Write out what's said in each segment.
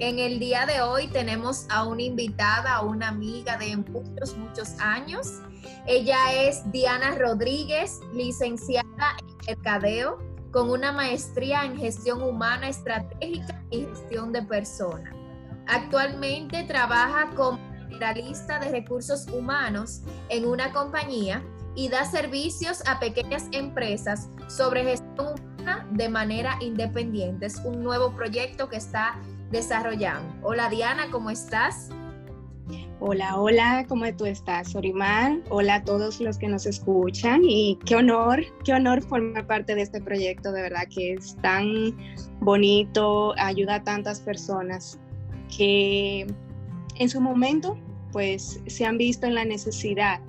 en el día de hoy tenemos a una invitada, a una amiga de muchos, muchos años. Ella es Diana Rodríguez, licenciada en Mercadeo, con una maestría en gestión humana estratégica y gestión de personas. Actualmente trabaja como generalista de recursos humanos en una compañía y da servicios a pequeñas empresas sobre gestión humana de manera independiente. Es un nuevo proyecto que está desarrollando. Hola Diana, ¿cómo estás? Hola, hola, ¿cómo tú estás, Sorimar? Hola a todos los que nos escuchan y qué honor, qué honor formar parte de este proyecto, de verdad que es tan bonito, ayuda a tantas personas que en su momento pues se han visto en la necesidad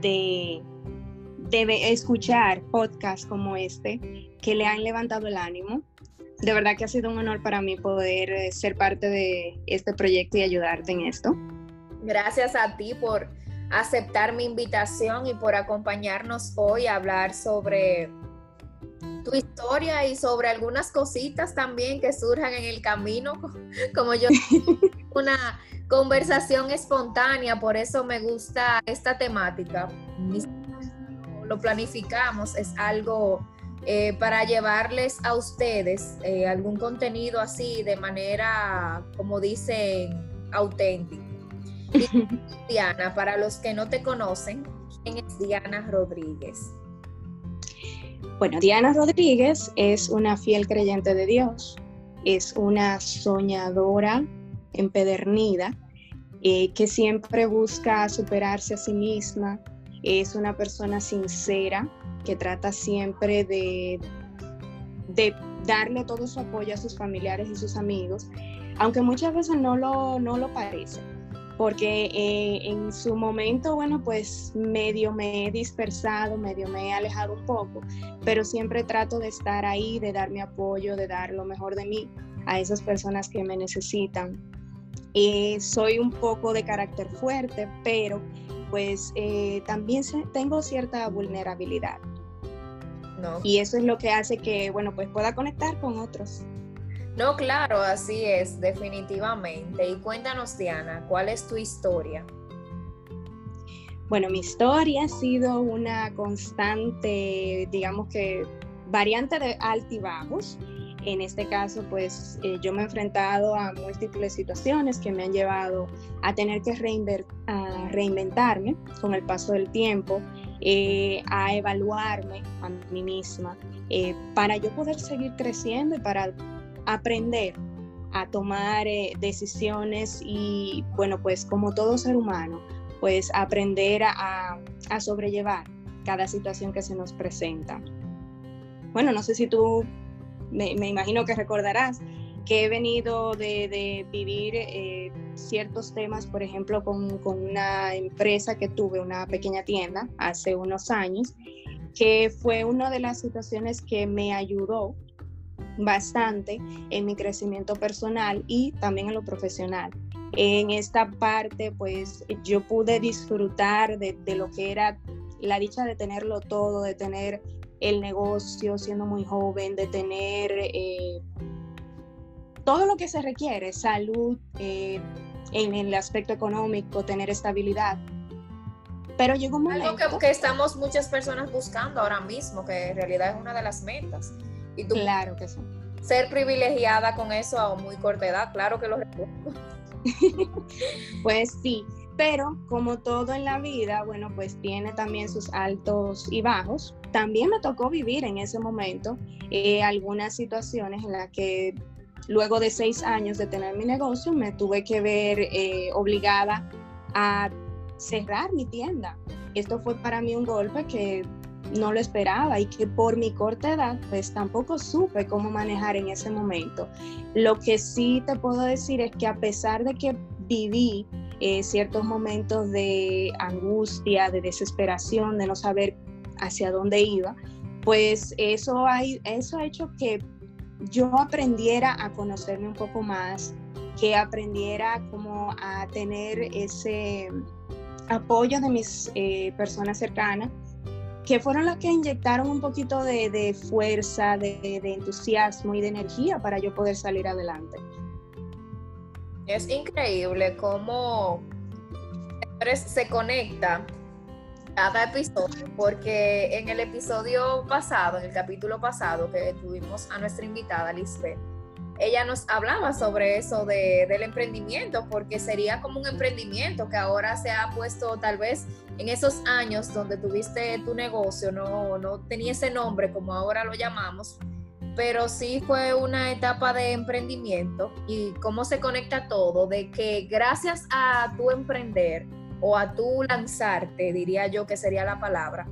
de, de escuchar podcasts como este que le han levantado el ánimo de verdad que ha sido un honor para mí poder eh, ser parte de este proyecto y ayudarte en esto. Gracias a ti por aceptar mi invitación y por acompañarnos hoy a hablar sobre tu historia y sobre algunas cositas también que surjan en el camino, como yo, una conversación espontánea, por eso me gusta esta temática. Lo planificamos, es algo eh, para llevarles a ustedes eh, algún contenido así de manera, como dicen, auténtica. Diana, para los que no te conocen, ¿quién es Diana Rodríguez? Bueno, Diana Rodríguez es una fiel creyente de Dios, es una soñadora empedernida eh, que siempre busca superarse a sí misma, es una persona sincera, que trata siempre de, de darle todo su apoyo a sus familiares y sus amigos, aunque muchas veces no lo, no lo parece, porque eh, en su momento, bueno, pues medio me he dispersado, medio me he alejado un poco, pero siempre trato de estar ahí, de dar mi apoyo, de dar lo mejor de mí a esas personas que me necesitan. Eh, soy un poco de carácter fuerte, pero pues eh, también tengo cierta vulnerabilidad. Y eso es lo que hace que, bueno, pues pueda conectar con otros. No, claro, así es, definitivamente. Y cuéntanos, Diana, ¿cuál es tu historia? Bueno, mi historia ha sido una constante, digamos que variante de altibajos. En este caso, pues eh, yo me he enfrentado a múltiples situaciones que me han llevado a tener que reinventarme con el paso del tiempo eh, a evaluarme a mí misma, eh, para yo poder seguir creciendo y para aprender a tomar eh, decisiones y, bueno, pues como todo ser humano, pues aprender a, a sobrellevar cada situación que se nos presenta. Bueno, no sé si tú, me, imagino que recordarás que he venido de, vivir eh, ciertos temas, por ejemplo, con, una empresa que tuve, una pequeña tienda, hace unos años, que fue una de las situaciones que me ayudó bastante en mi crecimiento personal y también en lo profesional. En esta parte, pues yo pude disfrutar de, lo que era la dicha de tenerlo todo, de tener el negocio siendo muy joven, de tener eh, todo lo que se requiere, salud, eh, en el aspecto económico, tener estabilidad. Pero llegó un momento... Algo que, estamos muchas personas buscando ahora mismo, que en realidad es una de las metas. Y tú, claro que sí. Ser privilegiada con eso a muy corta edad, claro que lo recuerdo. pues sí, Pero como todo en la vida, bueno, pues tiene también sus altos y bajos. También me tocó vivir en ese momento eh, algunas situaciones en las que luego de seis años de tener mi negocio me tuve que ver eh, obligada a cerrar mi tienda. Esto fue para mí un golpe que no lo esperaba y que por mi corta edad pues tampoco supe cómo manejar en ese momento. Lo que sí te puedo decir es que a pesar de que viví eh, ciertos momentos de angustia, de desesperación, de no saber hacia dónde iba, pues eso, hay, eso ha hecho que yo aprendiera a conocerme un poco más, que aprendiera como a tener ese apoyo de mis eh, personas cercanas, que fueron las que inyectaron un poquito de, fuerza, de, entusiasmo y de energía para yo poder salir adelante. Es increíble cómo se conecta cada episodio, porque en el episodio pasado, en el capítulo pasado que tuvimos a nuestra invitada Lisbeth, ella nos hablaba sobre eso de, del emprendimiento, porque sería como un emprendimiento que ahora se ha puesto tal vez en esos años donde tuviste tu negocio, no, no tenía ese nombre como ahora lo llamamos, pero sí fue una etapa de emprendimiento y cómo se conecta todo, de que gracias a tu emprender o a tu lanzarte, diría yo que sería la palabra,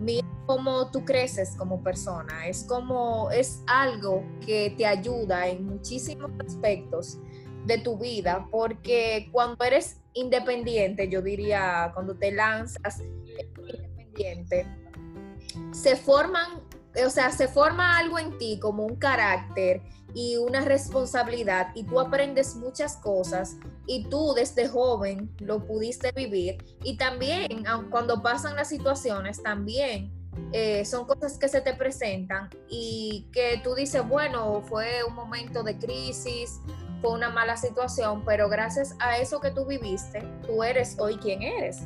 mira cómo tú creces como persona, es como, es algo que te ayuda en muchísimos aspectos de tu vida, porque cuando eres independiente, yo diría, cuando te lanzas independiente, se forman o sea, se forma algo en ti como un carácter y una responsabilidad y tú aprendes muchas cosas y tú desde joven lo pudiste vivir y también cuando pasan las situaciones también eh, son cosas que se te presentan y que tú dices, bueno, fue un momento de crisis, fue una mala situación, pero gracias a eso que tú viviste, tú eres hoy quien eres.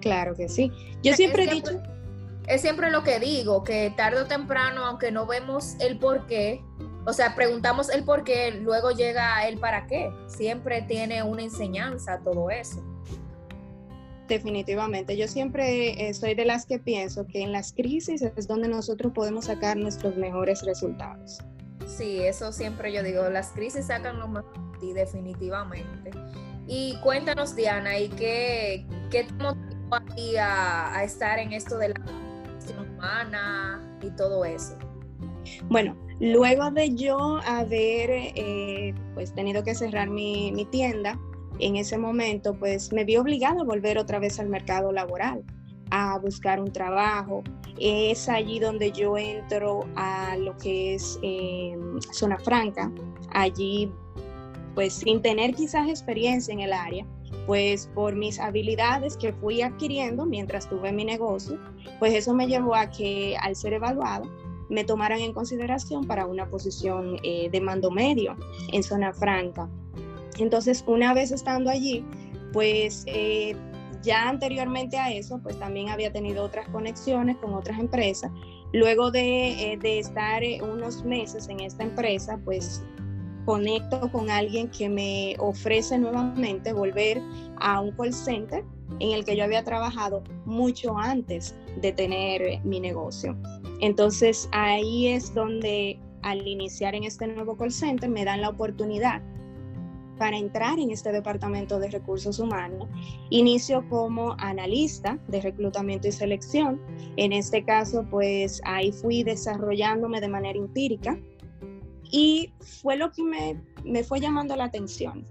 Claro que sí. Yo siempre he dicho es siempre lo que digo, que tarde o temprano, aunque no vemos el por qué, o sea, preguntamos el por qué, luego llega el para qué. Siempre tiene una enseñanza todo eso. Definitivamente, yo siempre eh, soy de las que pienso que en las crisis es donde nosotros podemos sacar nuestros mejores resultados. Sí, eso siempre yo digo, las crisis sacan lo mejor de definitivamente. Y cuéntanos, Diana, ¿y qué, qué te motivó a, a estar en esto de la y todo eso? Bueno, luego de yo haber eh, pues tenido que cerrar mi, mi, tienda, en ese momento pues me vi obligada a volver otra vez al mercado laboral, a buscar un trabajo. Es allí donde yo entro a lo que es em, zona franca. Allí pues sin tener quizás experiencia en el área, pues por mis habilidades que fui adquiriendo mientras tuve mi negocio, pues eso me llevó a que al ser evaluado me tomaran en consideración para una posición eh, de mando medio en zona franca. Entonces, una vez estando allí, pues eh, ya anteriormente a eso, pues también había tenido otras conexiones con otras empresas. Luego de, eh, de estar unos meses en esta empresa, pues conecto con alguien que me ofrece nuevamente volver a un call center en el que yo había trabajado mucho antes de tener mi negocio. Entonces ahí es donde al iniciar en este nuevo call center me dan la oportunidad para entrar en este departamento de recursos humanos. Inicio como analista de reclutamiento y selección. En este caso, pues ahí fui desarrollándome de manera empírica y fue lo que me, me fue llamando la atención.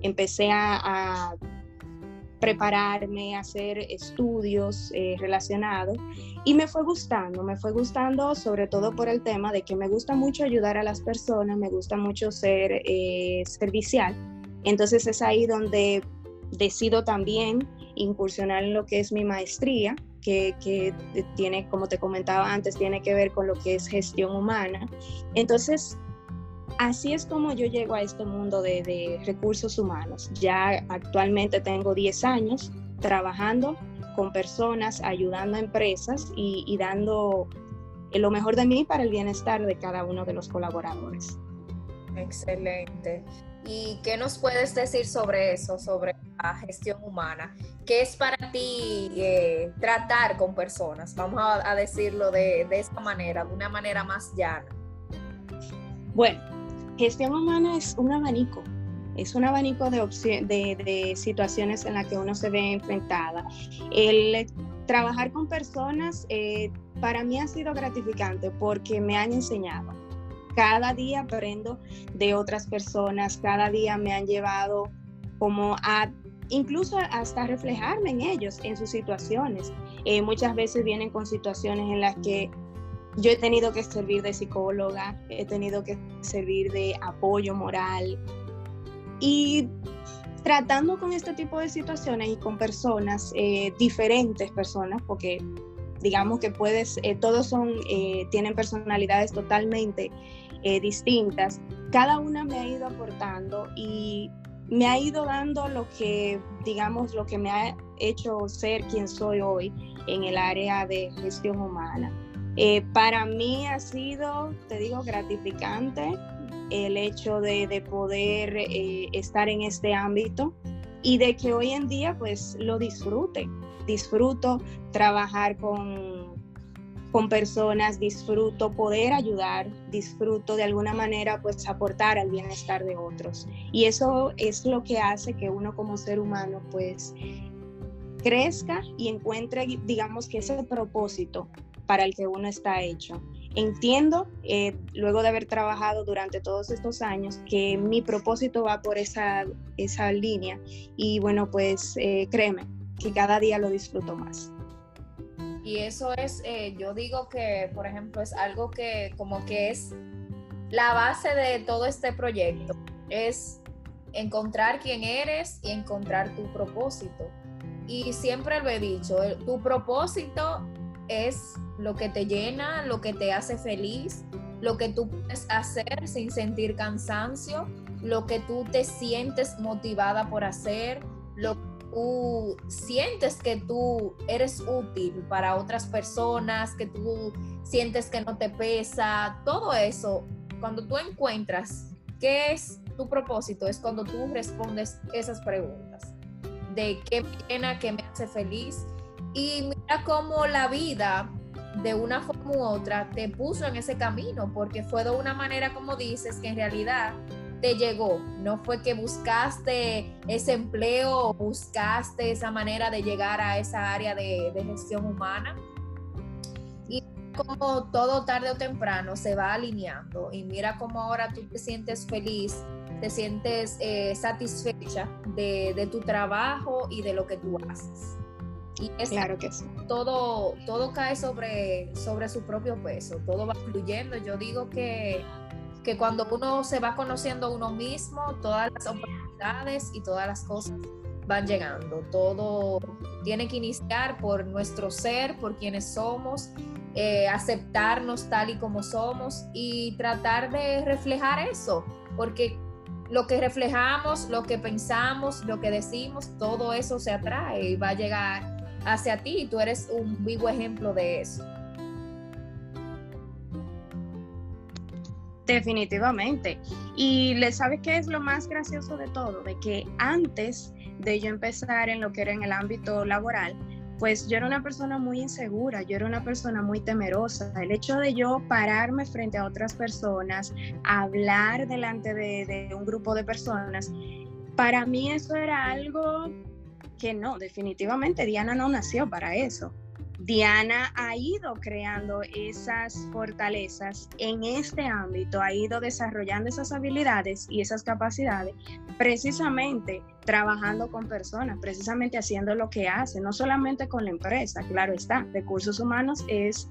Empecé a, prepararme, a hacer estudios eh, relacionados y me fue gustando, me fue gustando sobre todo por el tema de que me gusta mucho ayudar a las personas, me gusta mucho ser eh, servicial. Entonces es ahí donde decido también incursionar en lo que es mi maestría, que, que, tiene, como te comentaba antes, tiene que ver con lo que es gestión humana. Entonces, Así es como yo llego a este mundo de, recursos humanos. Ya actualmente tengo 10 años trabajando con personas, ayudando a empresas y, dando lo mejor de mí para el bienestar de cada uno de los colaboradores. Excelente. ¿Y qué nos puedes decir sobre eso, sobre gestión humana. ¿Qué es para ti eh, tratar con personas? Vamos a, decirlo de, de esta manera, de una manera más llana. Bueno, gestión humana es un abanico, es un abanico de, de, de, situaciones en las que uno se ve enfrentada. El trabajar con personas eh, para mí ha sido gratificante porque me han enseñado. Cada día aprendo de otras personas, cada día me han llevado como a incluso hasta reflejarme en ellos, en sus situaciones. Eh, muchas veces vienen con situaciones en las que yo he tenido que servir de psicóloga, he tenido que servir de apoyo moral y tratando con este tipo de situaciones y con personas, eh, diferentes personas, porque digamos que puedes, eh, todos son, eh, tienen personalidades totalmente distintas, cada una me ha ido aportando y me ha ido dando lo que, digamos, lo que me ha hecho ser quien soy hoy en el área de gestión humana. Eh, para mí ha sido, te digo, gratificante el hecho de, poder eh, estar en este ámbito y de que hoy en día pues lo disfrute. Disfruto trabajar con, con personas, disfruto poder ayudar, disfruto de alguna manera pues aportar al bienestar de otros. Y eso es lo que hace que uno como ser humano pues crezca y encuentre digamos que ese propósito para el que uno está hecho. Entiendo, eh, luego de haber trabajado durante todos estos años, que mi propósito va por esa, esa línea y bueno, pues eh, créeme que cada día lo disfruto más. Y eso es, eh, yo digo que, por ejemplo, es algo que como que es la base de todo este proyecto, es encontrar quién eres y encontrar tu propósito. Y siempre lo he dicho, tu propósito es lo que te llena, lo que te hace feliz, lo que tú puedes hacer sin sentir cansancio, lo que tú te sientes motivada por hacer, lo que tú sientes que tú eres útil para otras personas, que tú sientes que no te pesa, todo eso, cuando tú encuentras qué es tu propósito, es cuando tú respondes esas preguntas de qué me llena, qué me hace feliz. Y mira cómo la vida de una forma u otra te puso en ese camino, porque fue de una manera, como dices, que en realidad te llegó. No fue que buscaste ese empleo buscaste esa manera de llegar a esa área de, gestión humana. Y como todo tarde o temprano se va alineando y mira cómo ahora tú te sientes feliz, te sientes eh, satisfecha de, de tu trabajo y de lo que tú haces. Y es claro que sí. Todo, todo cae sobre, sobre su propio peso, todo va fluyendo. Yo digo que, que cuando uno se va conociendo a uno mismo, todas las oportunidades y todas las cosas van llegando. Todo tiene que iniciar por nuestro ser, por quienes somos, eh, aceptarnos tal y como somos y tratar de reflejar eso, porque lo que reflejamos, lo que pensamos, lo que decimos, todo eso se atrae y va a llegar hacia ti y tú eres un vivo ejemplo de eso. Definitivamente. Y le sabes qué es lo más gracioso de todo, de que antes de yo empezar en lo que era en el ámbito laboral, pues yo era una persona muy insegura, yo era una persona muy temerosa. El hecho de yo pararme frente a otras personas, hablar delante de, de un grupo de personas, para mí eso era algo que no, definitivamente Diana no nació para eso. Diana ha ido creando esas fortalezas en este ámbito, ha ido desarrollando esas habilidades y esas capacidades precisamente trabajando con personas, precisamente haciendo lo que hace, no solamente con la empresa, claro está, recursos humanos es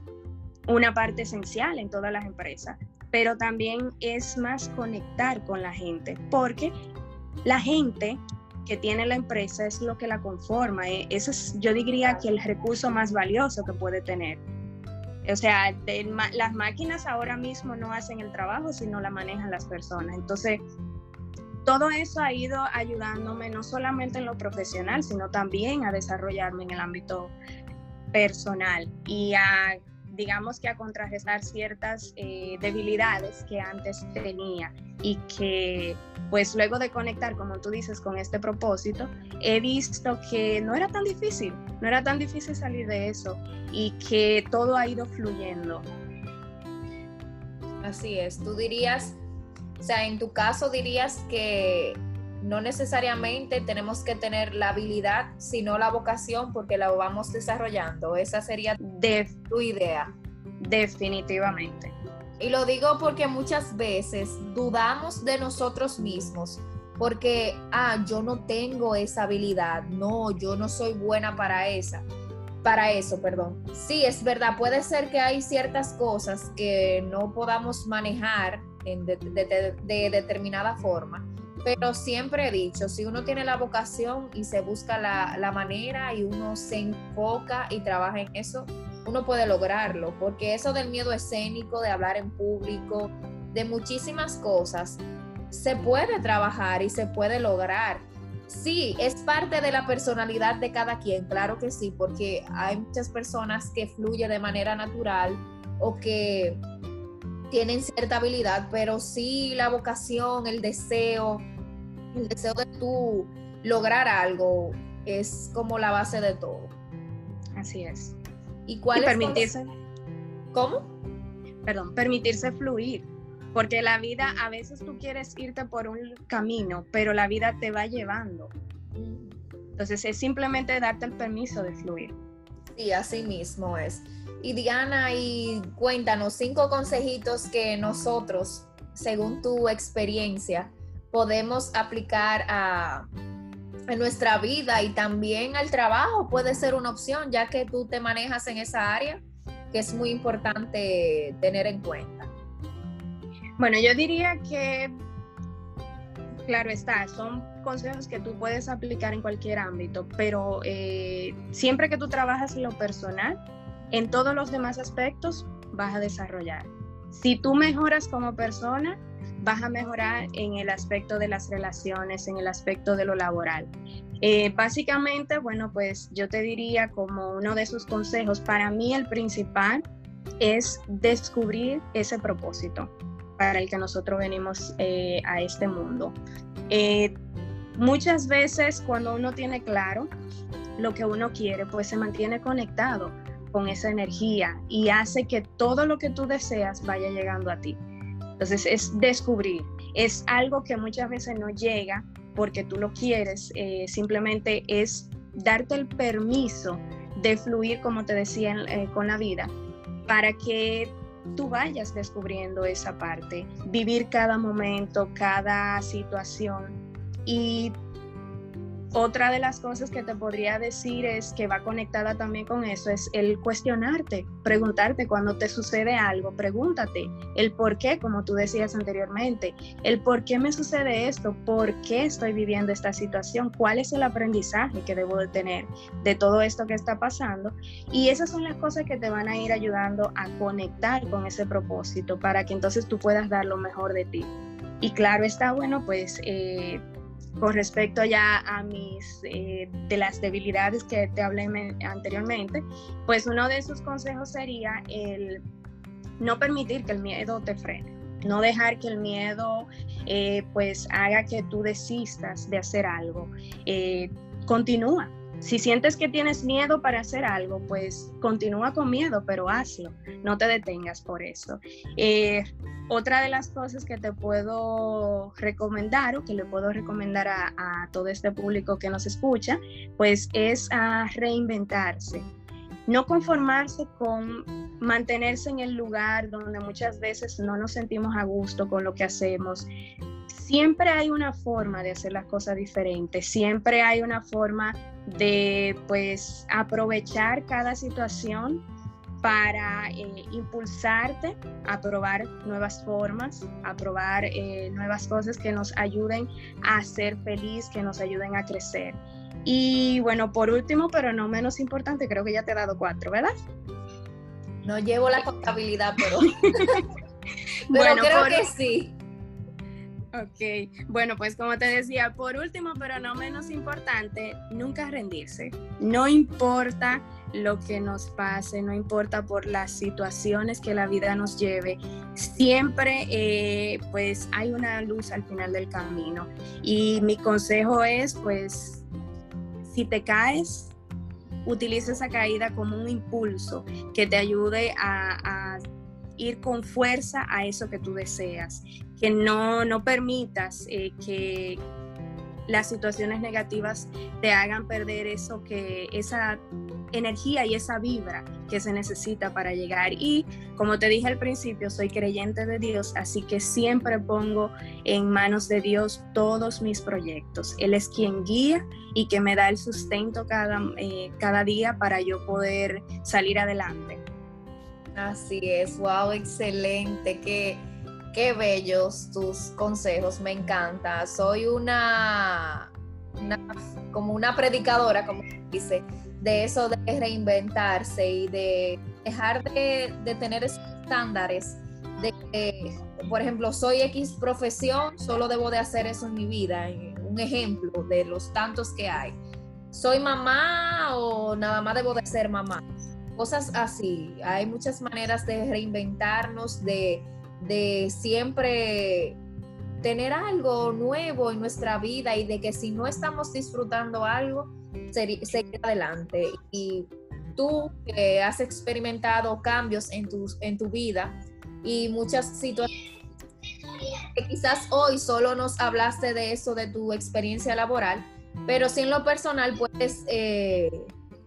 una parte esencial en todas las empresas, pero también es más conectar con la gente, porque la gente que tiene la empresa es lo que la conforma. Eh, es, yo diría que el recurso más valioso que puede tener. O sea, las máquinas ahora mismo no hacen el trabajo, sino la manejan las personas. Entonces, todo eso ha ido ayudándome no solamente en lo profesional, sino también a desarrollarme en el ámbito personal y a digamos que a contrarrestar ciertas eh, debilidades que antes tenía y que pues luego de conectar, como tú dices, con este propósito, he visto que no era tan difícil, no era tan difícil salir de eso y que todo ha ido fluyendo. Así es, tú dirías, o sea, en tu caso dirías que no necesariamente tenemos que tener la habilidad, sino la vocación, porque la vamos desarrollando. Esa sería de tu idea. Definitivamente. Y lo digo porque muchas veces dudamos de nosotros mismos, porque, ah, yo no tengo esa habilidad, no, yo no soy buena para esa. Para eso, perdón. Sí, es verdad, puede ser que hay ciertas cosas que no podamos manejar de determinada forma, pero siempre he dicho, si uno tiene la vocación y se busca la, manera y uno se enfoca y trabaja en eso, uno puede lograrlo, porque eso del miedo escénico, de hablar en público, de muchísimas cosas, se puede trabajar y se puede lograr. Sí, es parte de la personalidad de cada quien, claro que sí, porque hay muchas personas que fluyen de manera natural o que tienen cierta habilidad, pero sí la vocación, el deseo, el deseo de tú lograr algo es como la base de todo. Así es. ¿Y cuál permitirse? ¿Cómo? Perdón, permitirse fluir. Porque la vida, a veces tú quieres irte por un camino, pero la vida te va llevando. Entonces es simplemente darte el permiso de fluir. Sí, así mismo es. Y Diana, y cuéntanos cinco consejitos que nosotros, según tu experiencia, podemos aplicar a, nuestra vida y también al trabajo puede ser una opción, ya que tú te manejas en esa área, que es muy importante tener en cuenta. Bueno, yo diría que, claro está, son consejos que tú puedes aplicar en cualquier ámbito, pero eh, siempre que tú trabajas en lo personal, en todos los demás aspectos vas a desarrollar. Si tú mejoras como persona, vas a mejorar en el aspecto de las relaciones, en el aspecto de lo laboral. Eh, básicamente, bueno, pues yo te diría como uno de esos consejos, para mí el principal es descubrir ese propósito para el que nosotros venimos eh, a este mundo. Eh, muchas veces cuando uno tiene claro lo que uno quiere, pues se mantiene conectado con esa energía y hace que todo lo que tú deseas vaya llegando a ti. Entonces es descubrir, es algo que muchas veces no llega porque tú lo quieres, eh, simplemente es darte el permiso de fluir, como te decía, eh, con la vida, para que tú vayas descubriendo esa parte, vivir cada momento, cada situación y otra de las cosas que te podría decir es que va conectada también con eso, es el cuestionarte, preguntarte cuando te sucede algo, pregúntate el por qué, como tú decías anteriormente, el por qué me sucede esto, por qué estoy viviendo esta situación, cuál es el aprendizaje que debo de tener de todo esto que está pasando. Y esas son las cosas que te van a ir ayudando a conectar con ese propósito para que entonces tú puedas dar lo mejor de ti. Y claro, está bueno, pues... Eh, con respecto ya a mis, eh, de las debilidades que te hablé anteriormente, pues uno de esos consejos sería el no permitir que el miedo te frene, no dejar que el miedo eh, pues haga que tú desistas de hacer algo. Eh, continúa, si sientes que tienes miedo para hacer algo, pues continúa con miedo, pero hazlo, no te detengas por eso. Eh, otra de las cosas que te puedo recomendar o que le puedo recomendar a, todo este público que nos escucha, pues es a reinventarse. No conformarse con mantenerse en el lugar donde muchas veces no nos sentimos a gusto con lo que hacemos, siempre hay una forma de hacer las cosas diferentes, siempre hay una forma de pues aprovechar cada situación para eh, impulsarte a probar nuevas formas, a probar eh, nuevas cosas que nos ayuden a ser feliz, que nos ayuden a crecer. Y bueno, por último, pero no menos importante, creo que ya te he dado cuatro, ¿verdad? No llevo la contabilidad, pero, pero creo que sí. Ok, bueno, pues como te decía, por último, pero no menos importante, nunca rendirse. No importa lo que nos pase, no importa por las situaciones que la vida nos lleve, siempre eh, pues hay una luz al final del camino. Y mi consejo es pues, si te caes, utiliza esa caída como un impulso que te ayude a, a ir con fuerza a eso que tú deseas, que no, no permitas eh, que las situaciones negativas te hagan perder eso que esa energía y esa vibra que se necesita para llegar. Y como te dije al principio, soy creyente de Dios, así que siempre pongo en manos de Dios todos mis proyectos. Él es quien guía y que me da el sustento cada, eh, cada día para yo poder salir adelante. Así es, wow, excelente, qué, qué bellos tus consejos, me encanta. Soy una, como una predicadora, como dice, de eso de reinventarse y de dejar de, tener estándares de que, por ejemplo, soy X profesión, solo debo de hacer eso en mi vida. Un ejemplo de los tantos que hay. ¿Soy mamá o nada más debo de ser mamá? Cosas así. Hay muchas maneras de reinventarnos, de, siempre tener algo nuevo en nuestra vida y de que si no estamos disfrutando algo, seguir adelante. Y tú que has experimentado cambios en tu, en tu vida y muchas situaciones que quizás hoy solo nos hablaste de eso, de tu experiencia laboral, pero si en lo personal puedes... Eh,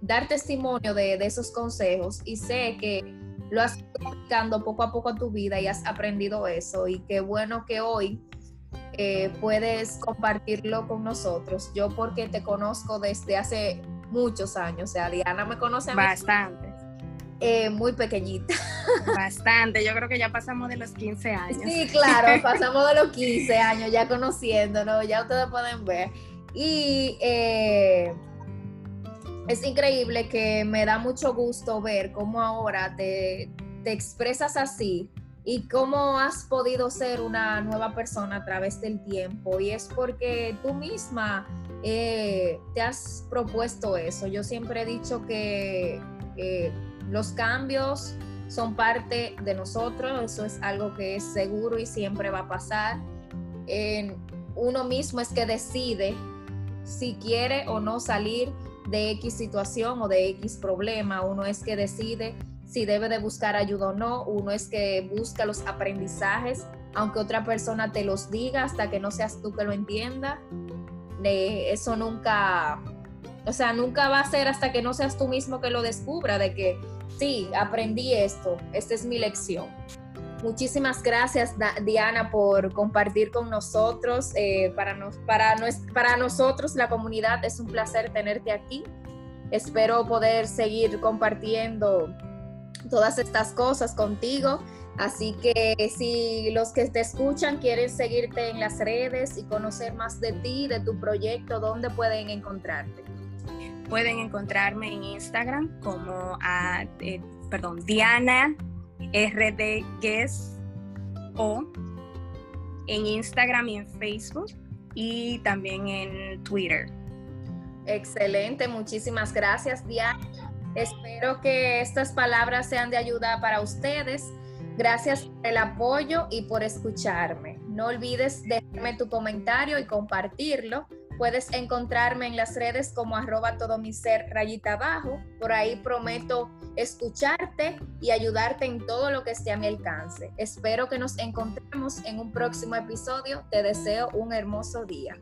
dar testimonio de, esos consejos y sé que lo has ido aplicando poco a poco a tu vida y has aprendido eso y qué bueno que hoy eh, puedes compartirlo con nosotros. Yo porque te conozco desde hace muchos años, o sea, Diana me conoce bastante. Eh, muy pequeñita. Bastante, yo creo que ya pasamos de los 15 años. Sí, claro, pasamos de los 15 años ya conociéndonos, ya ustedes pueden ver. Y eh, es increíble que me da mucho gusto ver cómo ahora te, expresas así y cómo has podido ser una nueva persona a través del tiempo. Y es porque tú misma eh, te has propuesto eso. Yo siempre he dicho que los cambios son parte de nosotros, eso es algo que es seguro y siempre va a pasar. uno mismo es que decide si quiere o no salir de X situación o de X problema, uno es que decide si debe de buscar ayuda o no, uno es que busca los aprendizajes, aunque otra persona te los diga hasta que no seas tú que lo entienda, eso nunca, o sea, nunca va a ser hasta que no seas tú mismo que lo descubra, de que sí, aprendí esto, esta es mi lección. Muchísimas gracias, Diana, por compartir con nosotros. Eh, para, nos, para, para nosotros, la comunidad, es un placer tenerte aquí. Espero poder seguir compartiendo todas estas cosas contigo. Así que si los que te escuchan quieren seguirte en las redes y conocer más de ti, de tu proyecto, ¿dónde pueden encontrarte? Pueden encontrarme en Instagram como, a, eh, perdón, Diana RD o en Instagram y en Facebook y también en Twitter. Excelente, muchísimas gracias Diana. Espero que estas palabras sean de ayuda para ustedes. Gracias por el apoyo y por escucharme. No olvides dejarme tu comentario y compartirlo. Puedes encontrarme en las redes como arroba todo mi ser rayita abajo. Por ahí prometo escucharte y ayudarte en todo lo que esté a mi alcance. Espero que nos encontremos en un próximo episodio. Te deseo un hermoso día.